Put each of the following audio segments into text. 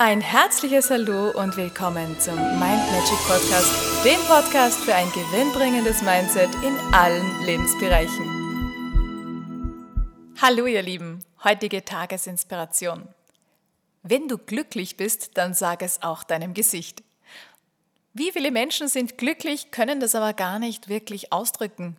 Ein herzliches Hallo und willkommen zum Mind Magic Podcast, dem Podcast für ein gewinnbringendes Mindset in allen Lebensbereichen. Hallo ihr Lieben, heutige Tagesinspiration. Wenn du glücklich bist, dann sag es auch deinem Gesicht. Wie viele Menschen sind glücklich, können das aber gar nicht wirklich ausdrücken,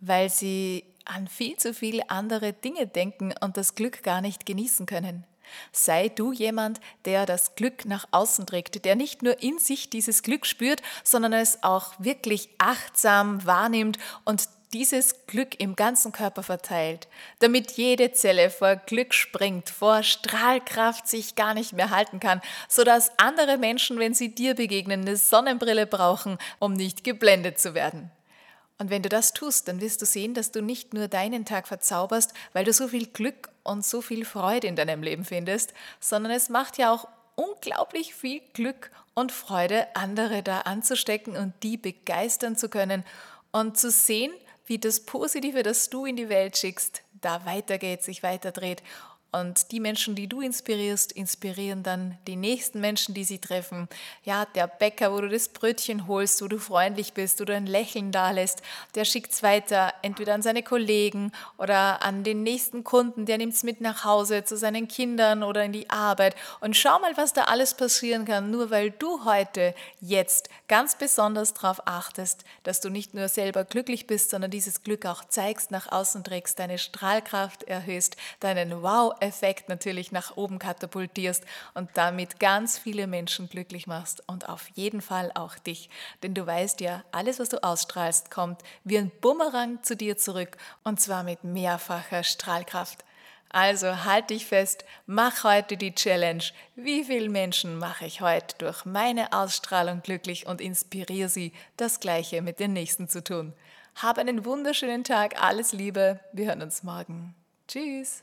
weil sie an viel zu viele andere Dinge denken und das Glück gar nicht genießen können. Sei du jemand, der das Glück nach außen trägt, der nicht nur in sich dieses Glück spürt, sondern es auch wirklich achtsam wahrnimmt und dieses Glück im ganzen Körper verteilt, damit jede Zelle vor Glück springt, vor Strahlkraft sich gar nicht mehr halten kann, sodass andere Menschen, wenn sie dir begegnen, eine Sonnenbrille brauchen, um nicht geblendet zu werden. Und wenn du das tust, dann wirst du sehen, dass du nicht nur deinen Tag verzauberst, weil du so viel Glück und so viel Freude in deinem Leben findest, sondern es macht ja auch unglaublich viel Glück und Freude, andere da anzustecken und die begeistern zu können und zu sehen, wie das Positive, das du in die Welt schickst, da weitergeht, sich weiterdreht und die Menschen, die du inspirierst, inspirieren dann die nächsten Menschen, die sie treffen. Ja, der Bäcker, wo du das Brötchen holst, wo du freundlich bist, du ein Lächeln da lässt, der schickt es weiter, entweder an seine Kollegen oder an den nächsten Kunden, der nimmt es mit nach Hause zu seinen Kindern oder in die Arbeit. Und schau mal, was da alles passieren kann, nur weil du heute, jetzt ganz besonders darauf achtest, dass du nicht nur selber glücklich bist, sondern dieses Glück auch zeigst, nach außen trägst, deine Strahlkraft erhöhst, deinen Wow Effekt natürlich nach oben katapultierst und damit ganz viele Menschen glücklich machst und auf jeden Fall auch dich. Denn du weißt ja, alles, was du ausstrahlst, kommt wie ein Bumerang zu dir zurück und zwar mit mehrfacher Strahlkraft. Also halt dich fest, mach heute die Challenge. Wie viele Menschen mache ich heute durch meine Ausstrahlung glücklich und inspiriere sie, das Gleiche mit den Nächsten zu tun. Hab einen wunderschönen Tag, alles Liebe, wir hören uns morgen. Tschüss.